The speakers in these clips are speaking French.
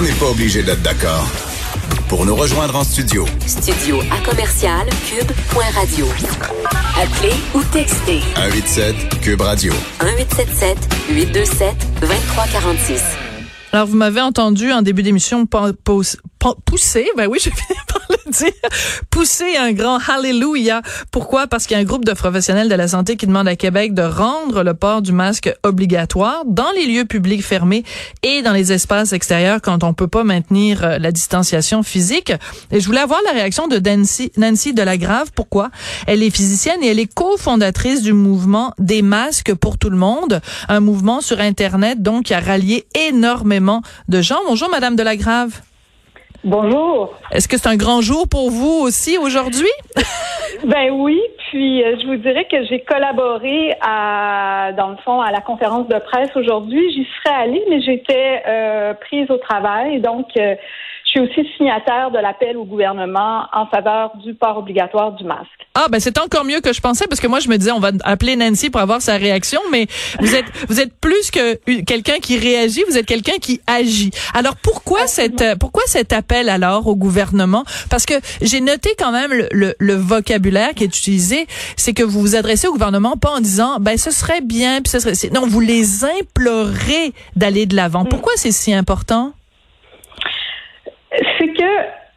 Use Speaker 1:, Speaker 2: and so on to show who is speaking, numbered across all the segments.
Speaker 1: on n'est pas obligé d'être d'accord. Pour nous rejoindre en studio.
Speaker 2: Studio à commercial cube.radio. Appelez ou textez.
Speaker 1: 187 Cube Radio.
Speaker 2: 1877 827 2346.
Speaker 3: Alors, vous m'avez entendu en début d'émission pousser, ben oui, je vais par le dire, pousser un grand hallelujah. Pourquoi? Parce qu'il y a un groupe de professionnels de la santé qui demande à Québec de rendre le port du masque obligatoire dans les lieux publics fermés et dans les espaces extérieurs quand on peut pas maintenir euh, la distanciation physique. Et je voulais avoir la réaction de Nancy, Nancy Delagrave. Pourquoi? Elle est physicienne et elle est cofondatrice du mouvement des masques pour tout le monde, un mouvement sur Internet donc qui a rallié énormément de gens. Bonjour, Madame Delagrave.
Speaker 4: Bonjour.
Speaker 3: Est-ce que c'est un grand jour pour vous aussi aujourd'hui?
Speaker 4: ben oui, puis euh, je vous dirais que j'ai collaboré à, dans le fond, à la conférence de presse aujourd'hui. J'y serais allée, mais j'étais euh, prise au travail, donc euh, je suis aussi signataire de l'appel au gouvernement en faveur du port obligatoire du masque.
Speaker 3: Ah ben c'est encore mieux que je pensais parce que moi je me disais on va appeler Nancy pour avoir sa réaction mais vous êtes vous êtes plus que quelqu'un qui réagit, vous êtes quelqu'un qui agit. Alors pourquoi cette pourquoi cet appel alors au gouvernement? Parce que j'ai noté quand même le, le, vocabulaire qui est utilisé, c'est que vous vous adressez au gouvernement pas en disant ben ce serait bien puis ce serait non, vous les implorez d'aller de l'avant. Mm. Pourquoi c'est si important?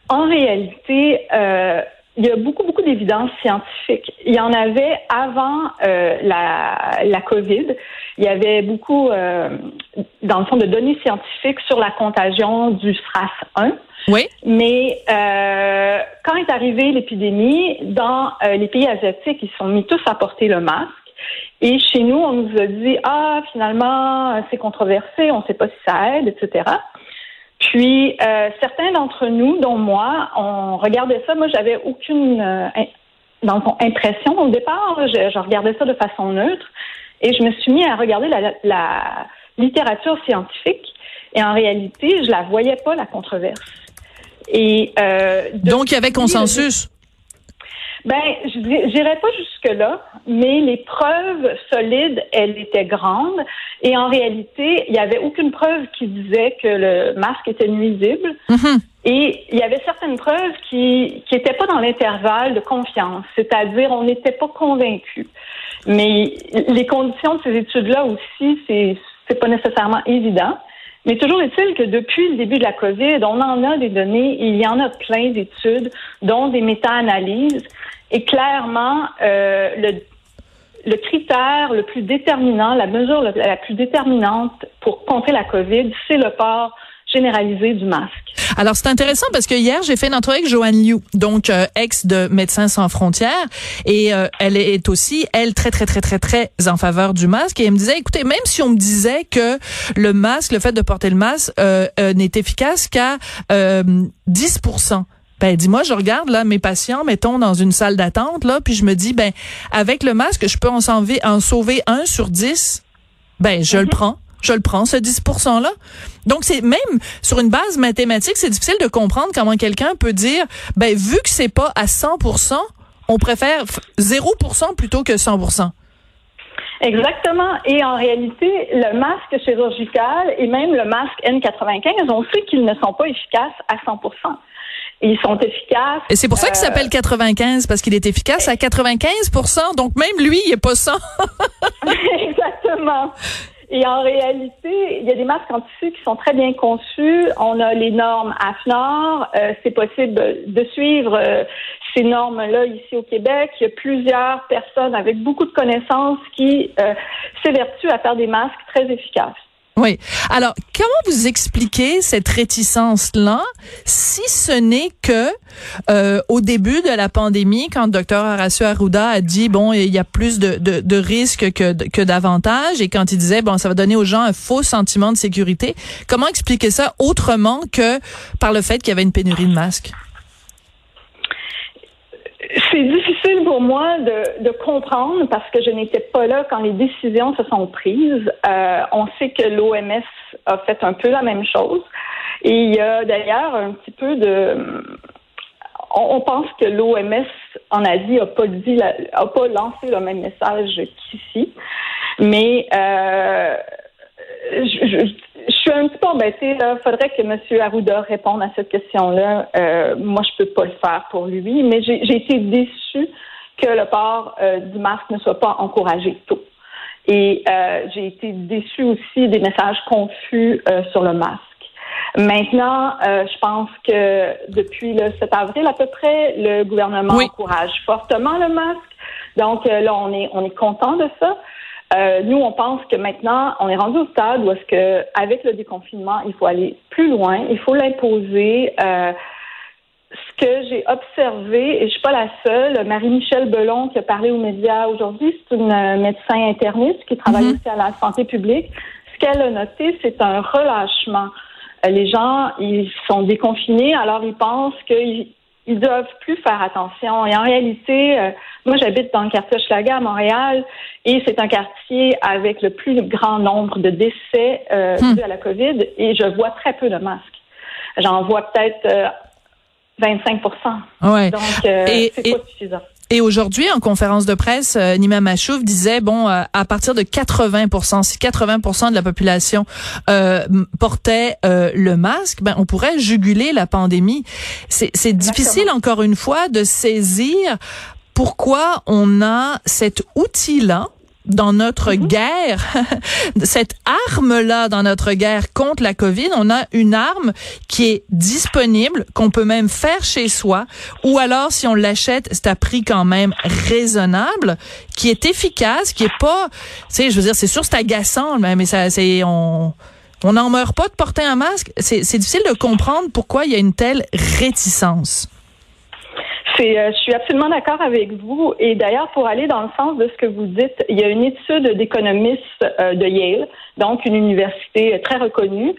Speaker 4: En réalité, euh, il y a beaucoup, beaucoup d'évidences scientifiques. Il y en avait avant euh, la, la COVID. Il y avait beaucoup, euh, dans le fond, de données scientifiques sur la contagion du SRAS-1.
Speaker 3: Oui.
Speaker 4: Mais euh, quand est arrivée l'épidémie, dans euh, les pays asiatiques, ils sont mis tous à porter le masque. Et chez nous, on nous a dit, ah, finalement, c'est controversé, on ne sait pas si ça aide, etc. Puis euh, certains d'entre nous, dont moi, on regardait ça. Moi, j'avais aucune euh, dans impression au départ. je, regardais ça de façon neutre et je me suis mis à regarder la, littérature scientifique. Et en réalité, je la voyais pas la controverse.
Speaker 3: Et euh, donc il y avait consensus.
Speaker 4: Ben, je n'irai pas jusque-là, mais les preuves solides, elles étaient grandes. Et en réalité, il n'y avait aucune preuve qui disait que le masque était nuisible. Mm-hmm. Et il y avait certaines preuves qui n'étaient pas dans l'intervalle de confiance, c'est-à-dire on n'était pas convaincus. Mais les conditions de ces études-là aussi, c'est c'est pas nécessairement évident. Mais toujours est-il que depuis le début de la COVID, on en a des données, il y en a plein d'études, dont des méta-analyses. Et clairement, euh, le, le critère le plus déterminant, la mesure la plus déterminante pour contrer la COVID, c'est le port généralisé du masque.
Speaker 3: Alors c'est intéressant parce que hier j'ai fait une entrevue avec Joanne Liu, donc euh, ex de Médecins sans frontières, et euh, elle est aussi elle très très très très très en faveur du masque et elle me disait écoutez même si on me disait que le masque, le fait de porter le masque euh, n'est efficace qu'à 10% ben dis-moi, je regarde là mes patients, mettons dans une salle d'attente là, puis je me dis ben avec le masque, je peux en sauver, en sauver un sur dix. Ben je le mhm. prends je le prends, ce 10 %-là. Donc, c'est même sur une base mathématique, c'est difficile de comprendre comment quelqu'un peut dire, ben, vu que c'est pas à 100% on préfère 0% plutôt que 100%
Speaker 4: Exactement. Et en réalité, le masque chirurgical et même le masque N95, on sait qu'ils ne sont pas efficaces à 100% ils sont efficaces.
Speaker 3: Et c'est pour ça qu'il euh, s'appelle 95 parce qu'il est efficace à 95% donc même lui, il est pas 100.
Speaker 4: Exactement. Et en réalité, il y a des masques en tissu qui sont très bien conçus. On a les normes AFNOR. Euh, c'est possible de suivre euh, ces normes-là ici au Québec. Il y a plusieurs personnes avec beaucoup de connaissances qui euh, s'évertuent à faire des masques très efficaces.
Speaker 3: Oui. Alors, comment vous expliquez cette réticence-là, si ce n'est que euh, au début de la pandémie, quand le docteur Horacio Arruda a dit bon, il y a plus de, de, de risques que, que d'avantages, et quand il disait bon, ça va donner aux gens un faux sentiment de sécurité, comment expliquer ça autrement que par le fait qu'il y avait une pénurie de masques?
Speaker 4: C'est difficile pour moi de, comprendre parce que je n'étais pas là quand les décisions se sont prises. Euh, on sait que l'OMS a fait un peu la même chose. Et il y a d'ailleurs un petit peu de... On, pense que l'OMS en Asie n'a pas pas lancé le même message qu'ici. Mais euh, je, je, suis un peu embêtée. Il faudrait que M. Arruda réponde à cette question-là. Euh, moi, je peux pas le faire pour lui, mais j'ai été déçue que le port euh, du masque ne soit pas encouragé tôt. Et euh, j'ai été déçue aussi des messages confus sur le masque. Maintenant, je pense que depuis le 7 avril à peu près, le gouvernement encourage fortement le masque. Donc là, on est on est content de ça. Euh, nous, on pense que maintenant, on est rendu au stade où est-ce que, avec le déconfinement, il faut aller plus loin, il faut l'imposer. Euh, ce que j'ai observé, et je suis pas la seule, Marie-Michel Belon qui a parlé aux médias aujourd'hui, c'est une euh, médecin interniste qui travaille mhm. aussi à la santé publique. Ce qu'elle a noté, c'est un relâchement. Les gens, ils sont déconfinés, alors ils pensent qu'ils ils doivent plus faire attention. Et en réalité, euh, moi, j'habite dans le quartier Schlager à Montréal et c'est un quartier avec le plus grand nombre de décès euh, hmm. à la COVID et je vois très peu de masques. J'en vois peut-être 25% euh,
Speaker 3: ouais.
Speaker 4: Donc, euh, c'est pas suffisant.
Speaker 3: Et aujourd'hui, en conférence de presse, euh, Nima Machouf disait, bon, euh, à partir de 80% si 80% de la population euh, portait euh, le masque, ben, on pourrait juguler la pandémie. C'est difficile, encore une fois, de saisir pourquoi on a cet outil-là dans notre mhm. guerre, cette arme-là dans notre guerre contre la COVID, on a une arme qui est disponible, qu'on peut même faire chez soi, ou alors si on l'achète, c'est à prix quand même raisonnable, qui est efficace, qui est pas, tu sais, je veux dire, c'est sûr, c'est agaçant, mais ça, c'est, on, on n'en meurt pas de porter un masque. C'est difficile de comprendre pourquoi il y a une telle réticence.
Speaker 4: Euh, je suis absolument d'accord avec vous. Et d'ailleurs, pour aller dans le sens de ce que vous dites, il y a une étude d'économistes euh, de Yale, donc une université très reconnue.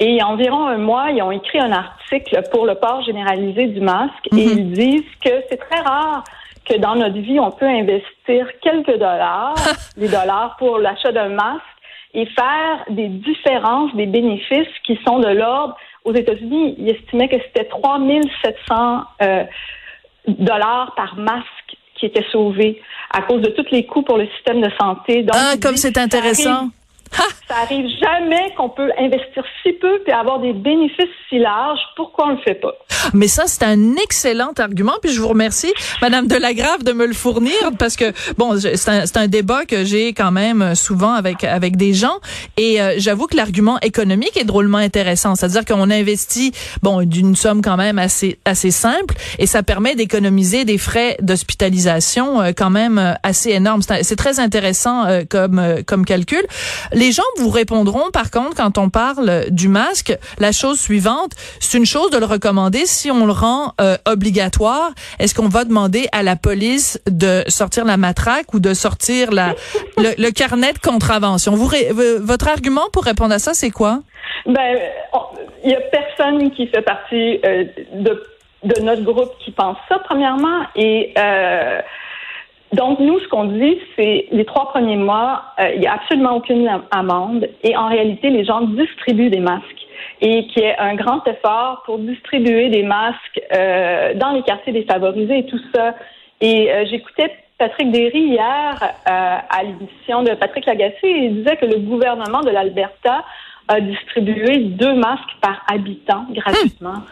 Speaker 4: Et il y a environ un mois, ils ont écrit un article pour le port généralisé du masque et mhm. ils disent que c'est très rare que dans notre vie, on peut investir quelques dollars, des dollars pour l'achat d'un masque et faire des différences, des bénéfices qui sont de l'ordre. Aux États-Unis, ils estimaient que c'était 3700 euh, dollars par masque qui étaient sauvés à cause de tous les coûts pour le système de santé.
Speaker 3: Donc, ah, comme c'est intéressant.
Speaker 4: Ça arrive jamais qu'on peut investir si peu puis avoir des bénéfices si larges. Pourquoi on le fait pas?
Speaker 3: Mais ça, c'est un excellent argument. Puis je vous remercie, Madame Delagrave, de me le fournir parce que bon, c'est un, un, débat que j'ai quand même souvent avec avec des gens. Et euh, j'avoue que l'argument économique est drôlement intéressant. C'est-à-dire qu'on investit bon d'une somme quand même assez assez simple et ça permet d'économiser des frais d'hospitalisation euh, quand même euh, assez énormes. C'est très intéressant comme comme calcul. Les gens répondront, par contre, quand on parle du masque, la chose suivante, c'est une chose de le recommander. Si on le rend euh, obligatoire, est-ce qu'on va demander à la police de sortir la matraque ou de sortir la, le, carnet de contravention? Vous, votre argument pour répondre à ça, c'est quoi?
Speaker 4: Ben, il y a personne qui fait partie euh, de, de notre groupe qui pense ça, premièrement. Et euh, donc, nous, ce qu'on dit, c'est les trois premiers mois, euh, il n'y a absolument aucune amende et en réalité, les gens distribuent des masques et qu'il y ait un grand effort pour distribuer des masques euh, dans les quartiers défavorisés et tout ça. Et euh, j'écoutais Patrick Derry hier à l'émission de Patrick Lagacé et il disait que le gouvernement de l'Alberta a distribué deux masques par habitant gratuitement.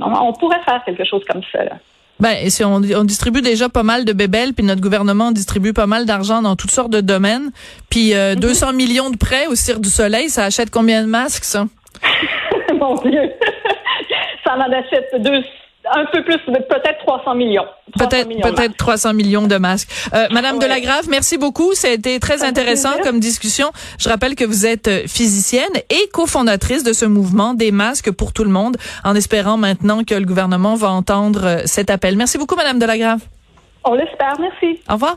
Speaker 4: On pourrait faire quelque chose comme ça. Là.
Speaker 3: Ben, si on, on, distribue déjà pas mal de bébelles, puis notre gouvernement distribue pas mal d'argent dans toutes sortes de domaines, puis 200 euh, mhm. millions de prêts au Cirque du Soleil, ça achète combien de masques, ça?
Speaker 4: Mon Dieu! ça en achète deux, un peu plus, peut-être 300 millions.
Speaker 3: Peut-être peut-être 300 millions de masques. Euh, Madame ouais. Delagrave, merci beaucoup. Ça a été très intéressant comme discussion. Je rappelle que vous êtes euh, physicienne et cofondatrice de ce mouvement des masques pour tout le monde, en espérant maintenant que le gouvernement va entendre euh, cet appel. Merci beaucoup, Madame Delagrave.
Speaker 4: On l'espère. Merci.
Speaker 3: Au revoir.